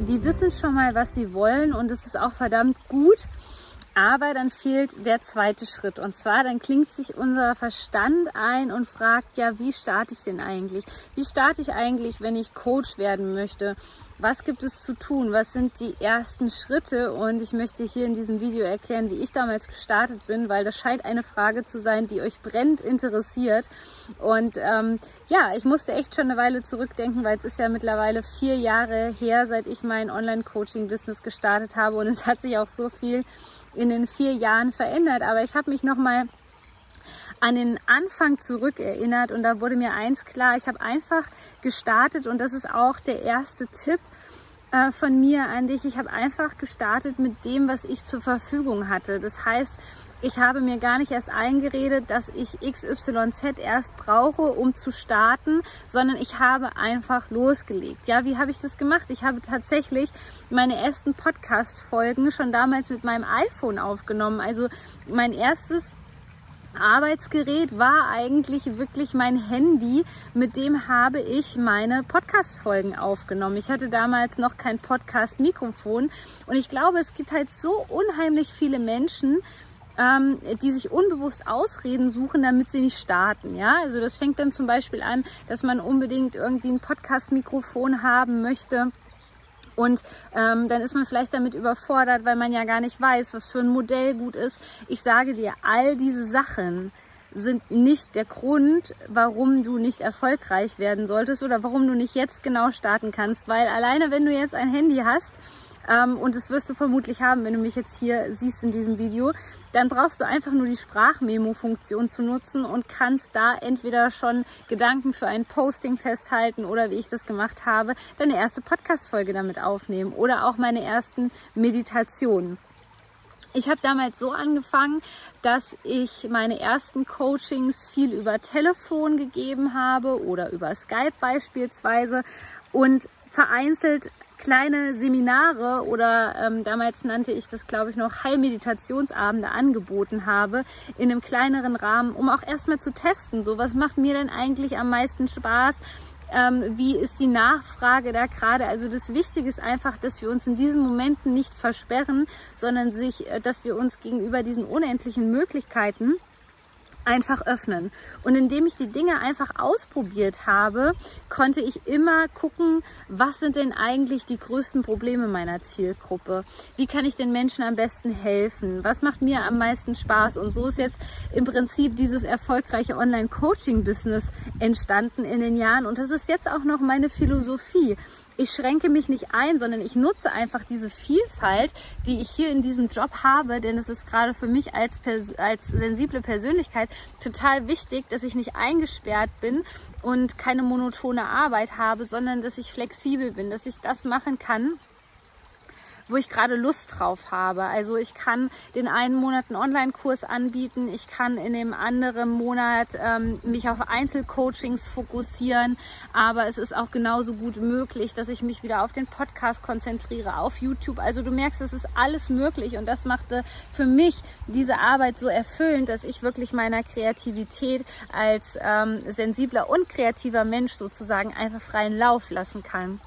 die wissen schon mal, was sie wollen und es ist auch verdammt gut. Aber dann fehlt der zweite Schritt. Und zwar, dann klingt sich unser Verstand ein und fragt, ja, wie starte ich denn eigentlich? Wie starte ich eigentlich, wenn ich Coach werden möchte? Was gibt es zu tun? Was sind die ersten Schritte? Und ich möchte hier in diesem Video erklären, wie ich damals gestartet bin, weil das scheint eine Frage zu sein, die euch brennend interessiert. Und ähm, ja, ich musste echt schon eine Weile zurückdenken, weil es ist ja mittlerweile vier Jahre her, seit ich mein Online-Coaching-Business gestartet habe. Und es hat sich auch so viel in den vier Jahren verändert. Aber ich habe mich nochmal an den Anfang zurückerinnert und da wurde mir eins klar, ich habe einfach gestartet und das ist auch der erste Tipp äh, von mir an dich. Ich habe einfach gestartet mit dem, was ich zur Verfügung hatte. Das heißt, ich habe mir gar nicht erst eingeredet, dass ich XYZ erst brauche, um zu starten, sondern ich habe einfach losgelegt. Ja, wie habe ich das gemacht? Ich habe tatsächlich meine ersten Podcast-Folgen schon damals mit meinem iPhone aufgenommen. Also mein erstes Arbeitsgerät war eigentlich wirklich mein Handy. Mit dem habe ich meine Podcast-Folgen aufgenommen. Ich hatte damals noch kein Podcast-Mikrofon und ich glaube, es gibt halt so unheimlich viele Menschen, ähm, die sich unbewusst Ausreden suchen, damit sie nicht starten. Ja, also das fängt dann zum Beispiel an, dass man unbedingt irgendwie ein Podcast-Mikrofon haben möchte. Und ähm, dann ist man vielleicht damit überfordert, weil man ja gar nicht weiß, was für ein Modell gut ist. Ich sage dir, all diese Sachen sind nicht der Grund, warum du nicht erfolgreich werden solltest oder warum du nicht jetzt genau starten kannst. Weil alleine, wenn du jetzt ein Handy hast, und das wirst du vermutlich haben, wenn du mich jetzt hier siehst in diesem Video, dann brauchst du einfach nur die Sprachmemo-Funktion zu nutzen und kannst da entweder schon Gedanken für ein Posting festhalten oder wie ich das gemacht habe, deine erste Podcast-Folge damit aufnehmen oder auch meine ersten Meditationen. Ich habe damals so angefangen, dass ich meine ersten Coachings viel über Telefon gegeben habe oder über Skype beispielsweise und vereinzelt kleine Seminare oder ähm, damals nannte ich das, glaube ich, noch Heilmeditationsabende angeboten habe in einem kleineren Rahmen, um auch erstmal zu testen, so was macht mir denn eigentlich am meisten Spaß, ähm, wie ist die Nachfrage da gerade. Also das Wichtige ist einfach, dass wir uns in diesen Momenten nicht versperren, sondern sich, äh, dass wir uns gegenüber diesen unendlichen Möglichkeiten einfach öffnen. Und indem ich die Dinge einfach ausprobiert habe, konnte ich immer gucken, was sind denn eigentlich die größten Probleme meiner Zielgruppe? Wie kann ich den Menschen am besten helfen? Was macht mir am meisten Spaß? Und so ist jetzt im Prinzip dieses erfolgreiche Online-Coaching-Business entstanden in den Jahren. Und das ist jetzt auch noch meine Philosophie ich schränke mich nicht ein, sondern ich nutze einfach diese Vielfalt, die ich hier in diesem Job habe, denn es ist gerade für mich als, als sensible Persönlichkeit total wichtig, dass ich nicht eingesperrt bin und keine monotone Arbeit habe, sondern dass ich flexibel bin, dass ich das machen kann, wo ich gerade Lust drauf habe. Also ich kann den einen Monat einen Online-Kurs anbieten, ich kann in dem anderen Monat ähm, mich auf Einzelcoachings fokussieren, aber es ist auch genauso gut möglich, dass ich mich wieder auf den Podcast konzentriere, auf YouTube. Also du merkst, es ist alles möglich und das machte für mich diese Arbeit so erfüllend, dass ich wirklich meiner Kreativität als ähm, sensibler und kreativer Mensch sozusagen einfach freien Lauf lassen kann.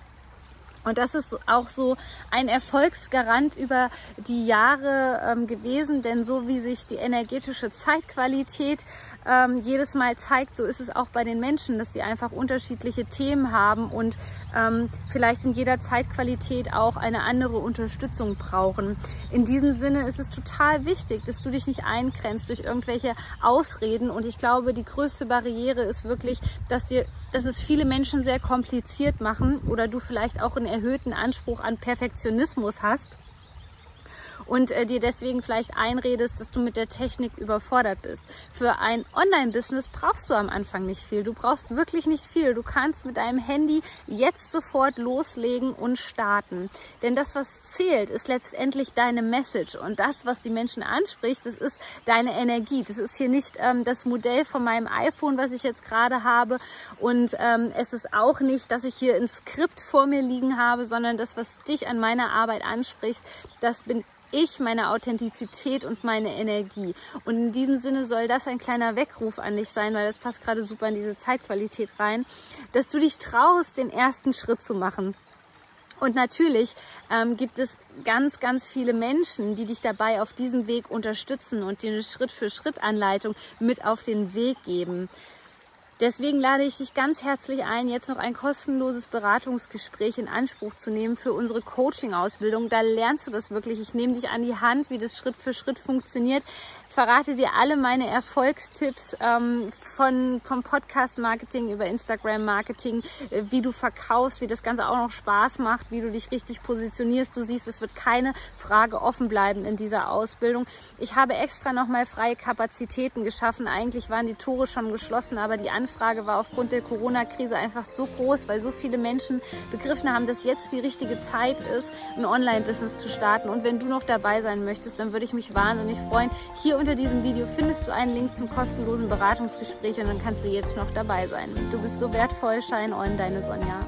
Und das ist auch so ein Erfolgsgarant über die Jahre ähm, gewesen, denn so wie sich die energetische Zeitqualität ähm, jedes Mal zeigt, so ist es auch bei den Menschen, dass die einfach unterschiedliche Themen haben und ähm, vielleicht in jeder Zeitqualität auch eine andere Unterstützung brauchen. In diesem Sinne ist es total wichtig, dass du dich nicht eingrenzt durch irgendwelche Ausreden. Und ich glaube, die größte Barriere ist wirklich, dass dir dass es viele Menschen sehr kompliziert machen oder du vielleicht auch einen erhöhten Anspruch an Perfektionismus hast und äh, dir deswegen vielleicht einredest, dass du mit der Technik überfordert bist. Für ein Online-Business brauchst du am Anfang nicht viel. Du brauchst wirklich nicht viel. Du kannst mit deinem Handy jetzt sofort loslegen und starten. Denn das, was zählt, ist letztendlich deine Message und das, was die Menschen anspricht, das ist deine Energie. Das ist hier nicht ähm, das Modell von meinem iPhone, was ich jetzt gerade habe und ähm, es ist auch nicht, dass ich hier ein Skript vor mir liegen habe, sondern das, was dich an meiner Arbeit anspricht, das bin ich, meine Authentizität und meine Energie. Und in diesem Sinne soll das ein kleiner Weckruf an dich sein, weil das passt gerade super in diese Zeitqualität rein, dass du dich traust, den ersten Schritt zu machen. Und natürlich ähm, gibt es ganz, ganz viele Menschen, die dich dabei auf diesem Weg unterstützen und dir eine Schritt-für-Schritt-Anleitung mit auf den Weg geben. Deswegen lade ich dich ganz herzlich ein, jetzt noch ein kostenloses Beratungsgespräch in Anspruch zu nehmen für unsere Coaching-Ausbildung. Da lernst du das wirklich. Ich nehme dich an die Hand, wie das Schritt für Schritt funktioniert. verrate dir alle meine Erfolgstipps ähm, von, vom Podcast-Marketing über Instagram-Marketing, äh, wie du verkaufst, wie das Ganze auch noch Spaß macht, wie du dich richtig positionierst. Du siehst, es wird keine Frage offen bleiben in dieser Ausbildung. Ich habe extra nochmal freie Kapazitäten geschaffen. Eigentlich waren die Tore schon geschlossen, aber die Anfrage Nachfrage war aufgrund der Corona-Krise einfach so groß, weil so viele Menschen begriffen haben, dass jetzt die richtige Zeit ist, ein Online-Business zu starten. Und wenn du noch dabei sein möchtest, dann würde ich mich wahnsinnig freuen. Hier unter diesem Video findest du einen Link zum kostenlosen Beratungsgespräch und dann kannst du jetzt noch dabei sein. Du bist so wertvoll, Shine On, deine Sonja.